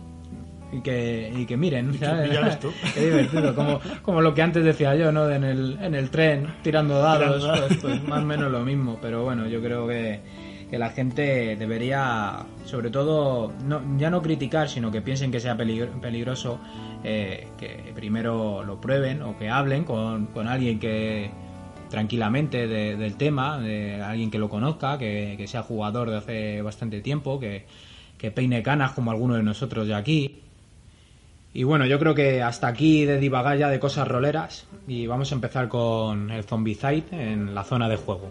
Y que, y que miren, que ¿sabes? ya ves tú. Qué divertido, como, como lo que antes decía yo, ¿no? De En el, en el tren, tirando dados, Tirando dados. pues, pues más o menos lo mismo, pero bueno, yo creo que, que la gente debería, sobre todo, no, ya no criticar, sino que piensen que sea peligro- peligroso, eh, que primero lo prueben o que hablen con, con alguien que tranquilamente de- del tema, de alguien que lo conozca, que, que sea jugador de hace bastante tiempo, que, que peine canas como alguno de nosotros de aquí, y bueno, yo creo que hasta aquí de divagar ya de cosas roleras y vamos a empezar con el Zombicide en la zona de juego.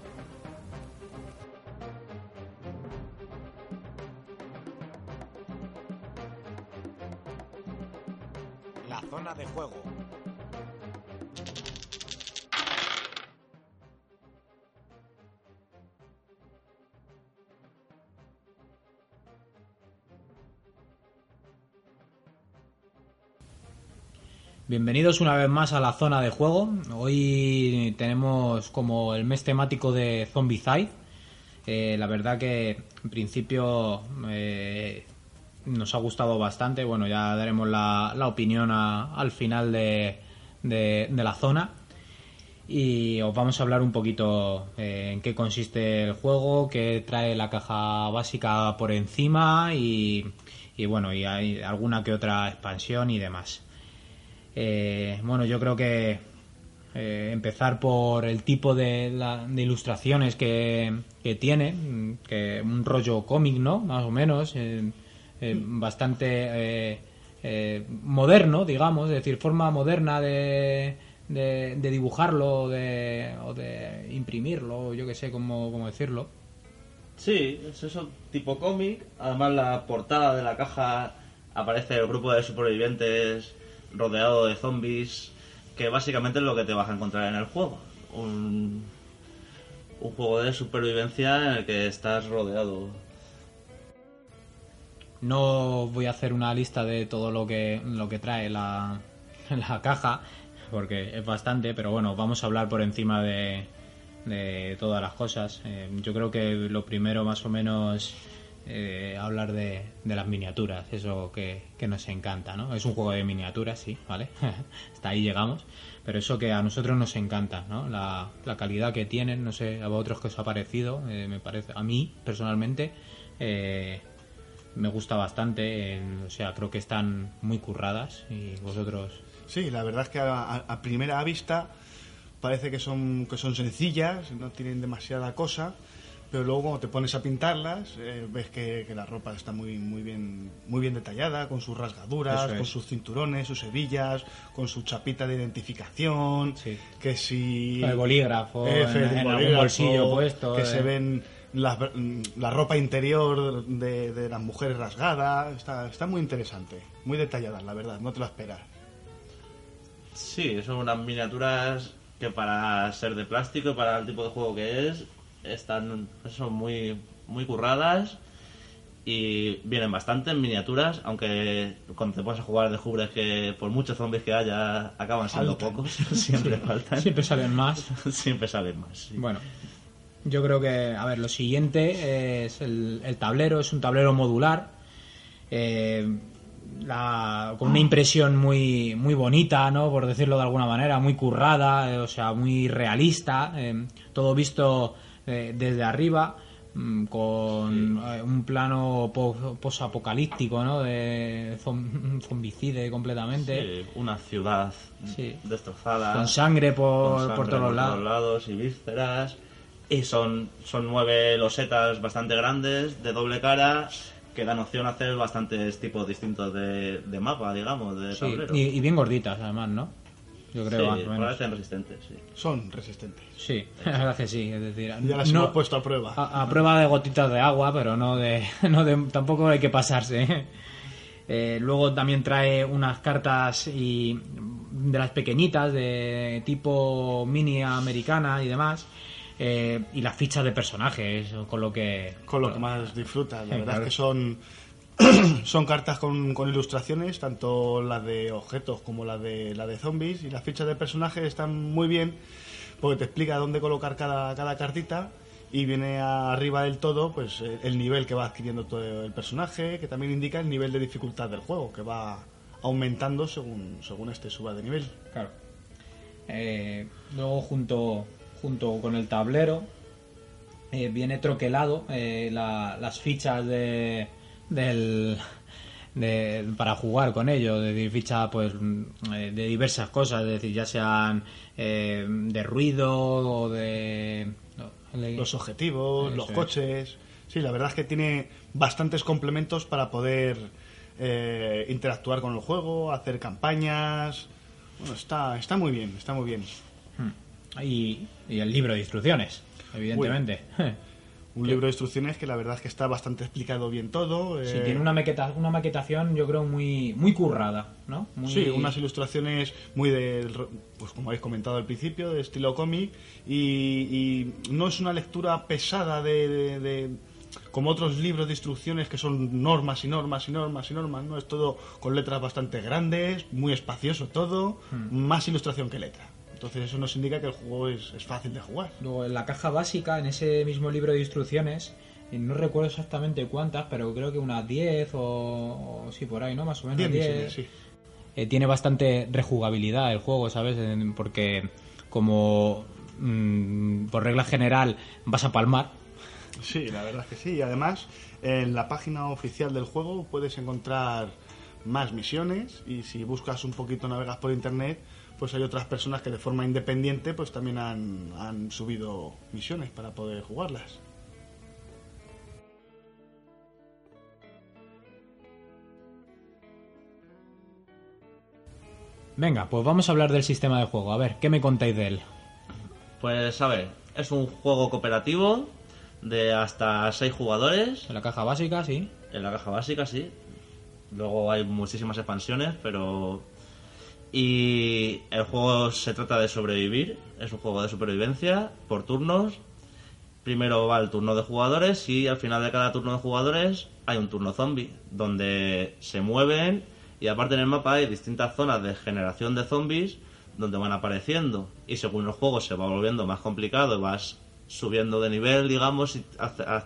Bienvenidos una vez más a la zona de juego. Hoy tenemos como el mes temático de Zombicide. Eh, la verdad que en principio eh, nos ha gustado bastante. Bueno, ya daremos la, opinión al final de la zona. Y os vamos a hablar un poquito eh, en qué consiste el juego, qué trae la caja básica por encima y, y bueno, y hay alguna que otra expansión y demás. Eh, bueno, yo creo que eh, empezar por el tipo de, la- de ilustraciones que, tiene, que un rollo cómic, ¿no? Más o menos, eh, eh, bastante eh, moderno, digamos, es decir, forma moderna de, de, de dibujarlo de, o de imprimirlo, yo que sé cómo, cómo decirlo. Sí, es eso, tipo cómic. Además, la portada de la caja aparece el grupo de supervivientes rodeado de zombies, que básicamente es lo que te vas a encontrar en el juego. Un, un juego de supervivencia en el que estás rodeado. No voy a hacer una lista de todo lo que, lo que trae la, la caja, porque es bastante, pero bueno, vamos a hablar por encima de, de todas las cosas. Eh, yo creo que lo primero más o menos eh, hablar de, las miniaturas, eso que, nos encanta, ¿no? Es un juego de miniaturas, sí, ¿vale? Hasta ahí llegamos, pero eso que a nosotros nos encanta, ¿no? La, calidad que tienen, no sé, a vosotros que os ha parecido, eh, me parece, a mí personalmente, eh, me gusta bastante, o sea, creo que están muy curradas y vosotros... Sí, la verdad es que a- a primera vista parece que son, que son sencillas, no tienen demasiada cosa, pero luego cuando te pones a pintarlas eh, ves que, que la ropa está muy, muy, bien, muy bien detallada, con sus rasgaduras, es. con sus cinturones, sus hebillas, con su chapita de identificación, Sí. que si... El bolígrafo, en, algún bolsillo puesto. Que eh. se ven las- la ropa interior de, de las mujeres rasgada. Está, está muy interesante, muy detallada, la verdad, no te lo esperas. Sí, son unas miniaturas que para ser de plástico y para el tipo de juego que es, están son muy, muy curradas y vienen bastante en miniaturas, aunque cuando te pones a jugar descubres que por muchos zombies que haya acaban siendo Faltan. pocos, siempre faltan, Siempre salen más. siempre salen más. sí. Bueno, yo creo que, a ver, lo siguiente es el, el tablero, es un tablero modular, eh, la- con una impresión muy, muy bonita, ¿no? Por decirlo de alguna manera, muy currada, eh, o sea, muy realista, eh, todo visto eh, desde arriba, mm, con eh, un plano po- posapocalíptico, ¿no? De zom- zombicide completamente. Sí, una ciudad Sí. destrozada. Con sangre por, con sangre por todos lados. lados y vísceras. Y son, son nueve losetas bastante grandes, de doble cara, que dan opción a hacer bastantes tipos distintos de, de mapa, digamos, de Sí, y bien gorditas, además, ¿no? Yo creo, sí, más o menos. parecen resistentes, sí. Son resistentes. Sí, la verdad que sí. Es decir, Ya las no- hemos puesto a prueba. a, a prueba de gotitas de agua, pero no de, no de tampoco hay que pasarse. Eh, luego también trae unas cartas y de las pequeñitas de tipo mini americana y demás. eh, y las fichas de personajes, con lo que Con lo que más disfrutas. La verdad claro. es que son, son cartas con, ilustraciones, tanto las de objetos como las de, la de zombies. Y las fichas de personajes están muy bien porque te explica dónde colocar cada, cada cartita. Y viene arriba del todo pues el- el nivel que va adquiriendo todo el personaje, que también indica el nivel de dificultad del juego, que va aumentando según, según este suba de nivel. Claro. Eh, luego junto, junto con el tablero eh, viene troquelado eh, la- las fichas de, del, de- para jugar con ello, es decir, fichas pues eh, de diversas cosas, es decir, ya sean eh, de ruido o de... los objetivos, los es. coches. Sí, la verdad es que tiene bastantes complementos para poder eh, interactuar con el juego, hacer campañas. Bueno, está, está muy bien, está muy bien. y, y el libro de instrucciones, evidentemente. Un libro de instrucciones que la verdad es que está bastante explicado bien todo. Sí, eh, tiene una, maqueta, una maquetación yo creo muy, muy currada, ¿no? Muy- Sí, unas ilustraciones muy de, pues como habéis comentado al principio, de estilo cómic y, y no es una lectura pesada de, de- de- como otros libros de instrucciones que son normas y normas y normas y normas, ¿no? Es todo con letras bastante grandes, muy espacioso todo, más ilustración que letra. Entonces eso nos indica que el juego es, es fácil de jugar. Luego, en la caja básica, en ese mismo libro de instrucciones, no recuerdo exactamente cuántas, pero creo que unas 10 o, o sí, por ahí, ¿no? Más o menos 10 10. misiones, sí. Eh, tiene bastante rejugabilidad el juego, ¿sabes? Porque como mm, por regla general vas a palmar, Sí, la verdad es que sí. Y además, en la página oficial del juego puedes encontrar más misiones y si buscas un poquito, navegas por internet, pues hay otras personas que de forma independiente pues también han, han subido misiones para poder jugarlas. venga, pues vamos a hablar del sistema de juego. A ver, ¿qué me contáis de él? Pues a ver, es un juego cooperativo de hasta 6 jugadores En la caja básica, sí. en la caja básica, sí. Luego hay muchísimas expansiones, pero... Y el juego se trata de sobrevivir, es un juego de supervivencia por turnos. Primero va el turno de jugadores y al final de cada turno de jugadores hay un turno zombie, donde se mueven y aparte en el mapa hay distintas zonas de generación de zombies donde van apareciendo. Y según el juego se va volviendo más complicado vas subiendo de nivel, digamos, y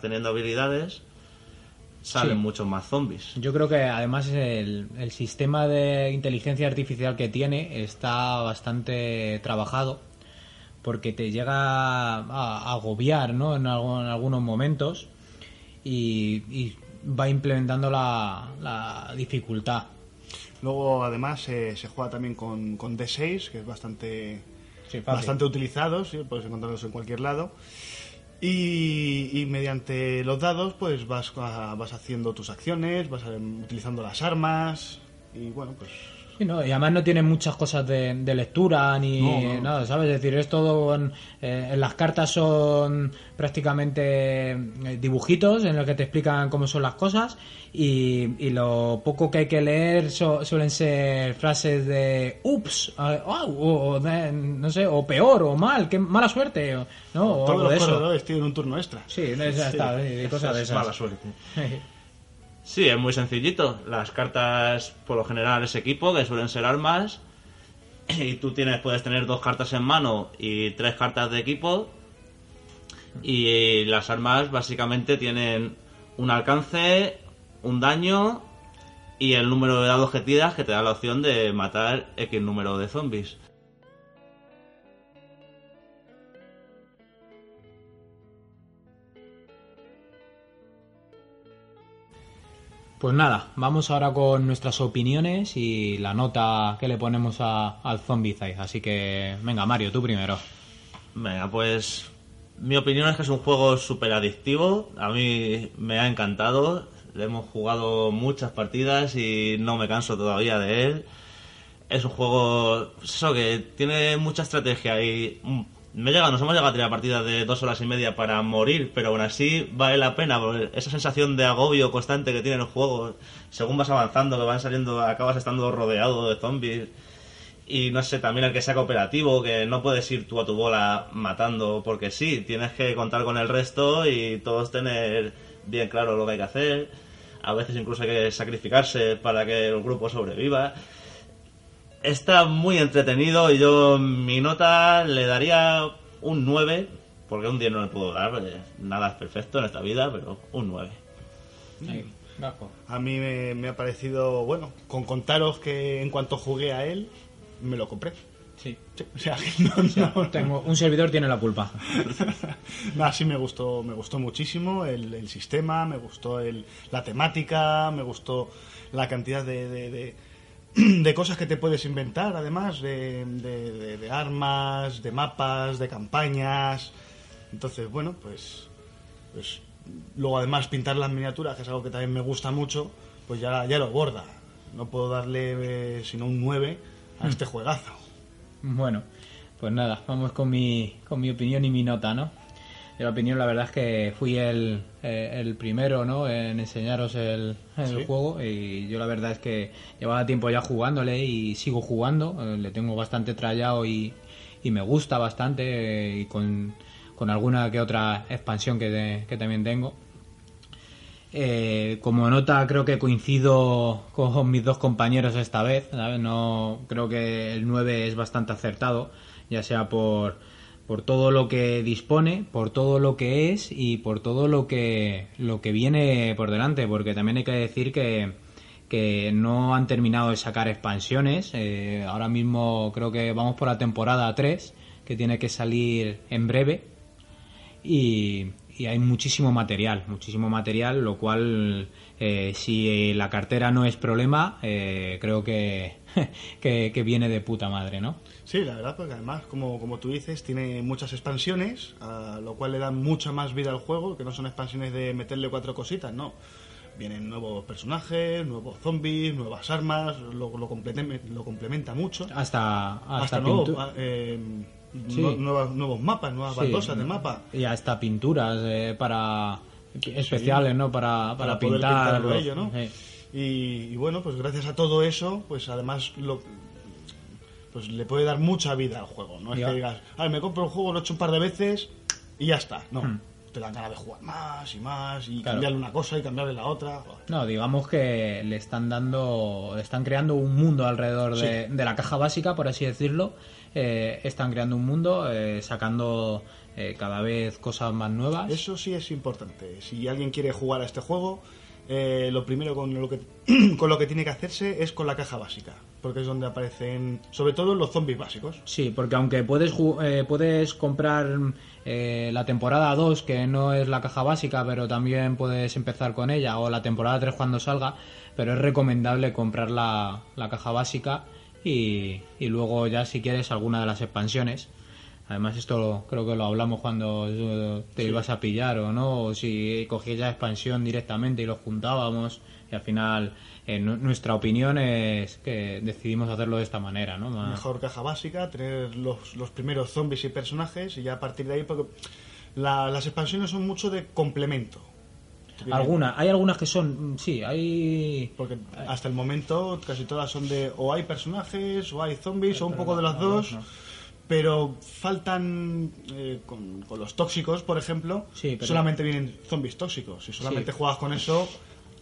teniendo habilidades, salen Sí. muchos más zombies. Yo creo que además el, el sistema de inteligencia artificial que tiene está bastante trabajado porque te llega a, a agobiar ¿no? en, algún- en algunos momentos y, y va implementando la, la dificultad. Luego, además, eh, se juega también con, con D6, que es bastante, Sí, bastante utilizado, ¿sí? puedes encontrarlos en cualquier lado. Y, y mediante los dados, pues vas, a- vas haciendo tus acciones, vas eh, utilizando las armas. Y bueno, pues Sí, ¿no? Y además no tiene muchas cosas de, de lectura ni No, no. nada, ¿sabes? Es decir, es todo. En, eh, en las cartas son prácticamente eh, dibujitos en los que te explican cómo son las cosas y, y lo poco que hay que leer so- suelen ser frases de ups, ah, o, de, no sé, o peor, o mal, qué mala suerte, o, ¿no? O todos algo los de eso. corredores tienen un turno extra. Sí, ya está, y cosas de Es esas. mala suerte. Sí, es muy sencillito. Las cartas, por lo general, es equipo, que suelen ser armas. Y tú tienes, puedes tener dos cartas en mano y tres cartas de equipo. Y las armas básicamente tienen un alcance, un daño y el número de dados que tiras que te da la opción de matar X número de zombies. Pues nada, vamos ahora con nuestras opiniones y la nota que le ponemos a- al Zombicide. Así que, venga, Mario, tú primero. Venga, pues mi opinión es que es un juego súper adictivo. A mí me ha encantado. Le hemos jugado muchas partidas y no me canso todavía de él. Es un juego, eso, que tiene mucha estrategia y me llega, nos hemos llegado a tirar partidas de dos horas y media para morir, pero aún así vale la pena, porque esa sensación de agobio constante que tiene el juego, según vas avanzando, que van saliendo, acabas estando rodeado de zombies. Y no sé, también el que sea cooperativo, que no puedes ir tú a tu bola matando porque sí, tienes que contar con el resto y todos tener bien claro lo que hay que hacer. A veces incluso hay que sacrificarse para que el grupo sobreviva. Está muy entretenido y yo mi nota le daría un 9, porque un 10 no le puedo dar, nada es perfecto en esta vida, pero un 9. Ahí, bajo. A mí me, me ha parecido, bueno, con contaros que en cuanto jugué a él, me lo compré. Sí. Sí, o sea, no, no- Tengo, un servidor tiene la culpa. Nada, sí me gustó, me gustó muchísimo el, el sistema, me gustó el, la temática, me gustó la cantidad de, de, de- de cosas que te puedes inventar, además, de, de- de- de armas, de mapas, de campañas. Entonces, bueno, pues, pues luego además pintar las miniaturas, que es algo que también me gusta mucho, pues ya, ya lo borda. No puedo darle eh, sino un 9 a este juegazo. Bueno, pues nada, vamos con mi, con mi opinión y mi nota, ¿no? La opinión, la verdad es que fui el, eh, el primero, ¿no? En enseñaros el, el Sí. juego y yo la verdad es que llevaba tiempo ya jugándole y sigo jugando, eh, le tengo bastante trallado y, y me gusta bastante eh, y con, con alguna que otra expansión que, de- que también tengo. Eh, como nota creo que coincido con mis dos compañeros esta vez, ¿sabes? No creo que el 9 es bastante acertado, ya sea por, por todo lo que dispone, por todo lo que es y por todo lo que lo que viene por delante, porque también hay que decir que que no han terminado de sacar expansiones. eh, ahora mismo creo que vamos por la temporada 3, que tiene que salir en breve y, y hay muchísimo material, muchísimo material, lo cual eh, si la cartera no es problema, eh, creo que, que, que viene de puta madre, ¿no? Sí, la verdad, porque además, como, como tú dices, tiene muchas expansiones, a lo cual le dan mucha más vida al juego, que no son expansiones de meterle cuatro cositas, no. Vienen nuevos personajes, nuevos zombies, nuevas armas, lo, lo, complete- lo complementa mucho. Hasta, hasta, Hasta nuevos, pintu- ah, eh, Sí. nue- nuevas- nuevos mapas, nuevas Sí, baldosas de mapa. Y hasta pinturas eh, para especiales, ¿no? Para, para, para poder pintar. los- ello, ¿no? sí. Y, y bueno, pues gracias a todo eso, pues además lo, pues le puede dar mucha vida al juego. No es Ya. que digas, "Ay, me compro el juego, lo he hecho un par de veces y ya está. No, te dan ganas de jugar más y más y Hmm. Claro. cambiarle una cosa y cambiarle la otra. No, digamos que le están dando, le están creando un mundo alrededor de, de la caja básica, por así decirlo. Eh, están creando un mundo, eh, sacando eh, cada vez cosas más nuevas. Eso sí es importante. Si alguien quiere jugar a este juego, eh, lo primero con lo, que, con lo que tiene que hacerse es con la caja básica. Porque es donde aparecen, sobre todo, los zombies básicos. Sí, porque aunque puedes, eh, puedes comprar eh, la temporada 2, que no es la caja básica, pero también puedes empezar con ella, o la temporada 3 cuando salga, pero es recomendable comprar la, la caja básica y, y luego ya si quieres alguna de las expansiones. Además esto lo- creo que lo hablamos cuando eh, te ibas a pillar o no, o si cogías ya expansión directamente y lo juntábamos y al final eh, nu- nuestra opinión es que decidimos hacerlo de esta manera, ¿no? Más- Mejor caja básica, tener los, los primeros zombies y personajes y ya a partir de ahí, porque la- las expansiones son mucho de complemento. Algunas, hay algunas que son, mm, sí, hay... Porque hasta el momento casi todas son de o hay personajes o hay zombies o un poco de las dos. Pero faltan eh, con, con los tóxicos, por ejemplo, Sí, pero- solamente vienen zombies tóxicos. Si solamente Sí. juegas con eso,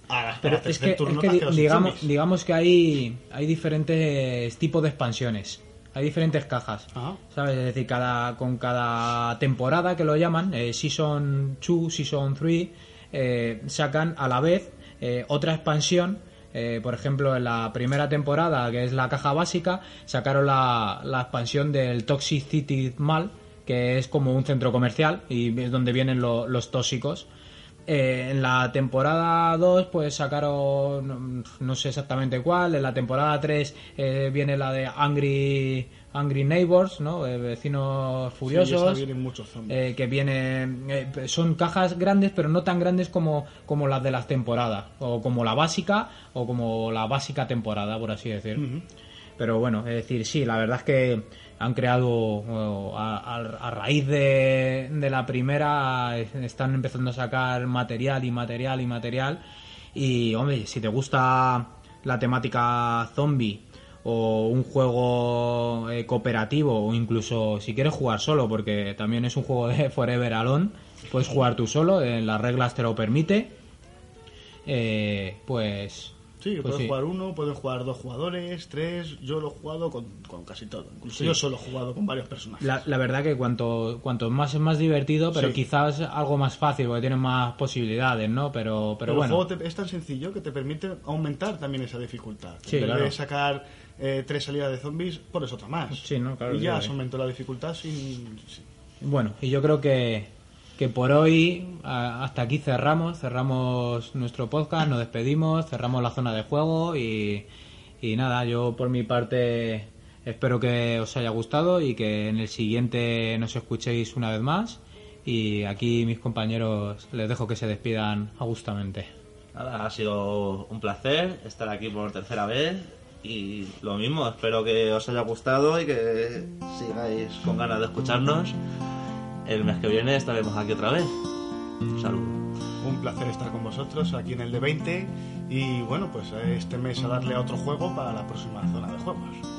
a, Pero a es que, turno es que digamos, zombies. digamos que hay, hay diferentes tipos de expansiones. Hay diferentes cajas. Ajá. ¿Sabes? Es decir, cada, con cada temporada que lo llaman, eh, Season 2, Season 3, eh, sacan a la vez eh, otra expansión. Eh, por ejemplo, en la primera temporada, que es la caja básica, sacaron la, expansión del Toxic City Mall, que es como un centro comercial y es donde vienen lo- los tóxicos. Eh, en la temporada 2 pues sacaron no, no sé exactamente cuál, en la temporada 3 eh, viene la de Angry Angry Neighbors, ¿no? Eh, vecinos Sí, furiosos. esa vienen muchos zombies. eh, que vienen eh, son cajas grandes pero no tan grandes como, como las de las temporadas o como la básica o como la básica temporada por así decir pero bueno es decir sí la verdad es que han creado a, a- a raíz de, de la primera están empezando a sacar material y material y material y hombre si te gusta la temática zombie o un juego eh, cooperativo o incluso si quieres jugar solo porque también es un juego de Forever Alone puedes jugar tú solo en las reglas te lo permite. Eh, pues Sí, pues pueden sí. jugar uno, pueden jugar dos jugadores, tres. Yo lo he jugado con, con casi todo. Incluso Sí. yo solo he jugado con varios personajes. La, la verdad que cuanto, cuanto más es más divertido, pero Sí. quizás algo más fácil, porque tiene más posibilidades, ¿no? Pero, pero, Pero bueno. el juego te- es tan sencillo que te permite aumentar también esa dificultad. Sí, en vez claro. de sacar eh, tres salidas de zombies, pones otra más. Sí, ¿no? Claro, y ya sí. aumentado la dificultad sin... sin- Bueno, y yo creo que, que por hoy hasta aquí cerramos, cerramos nuestro podcast, nos despedimos, cerramos la zona de juego y, y nada, yo por mi parte espero que os haya gustado y que en el siguiente nos escuchéis una vez más y aquí mis compañeros les dejo que se despidan agustamente. Nada, ha sido un placer estar aquí por tercera vez y lo mismo, espero que os haya gustado y que sigáis con ganas de escucharnos. El mes que viene estaremos aquí otra vez. Un saludo. Un placer estar con vosotros aquí en el de 20 y bueno, pues este mes a darle a otro juego para la próxima zona de juegos.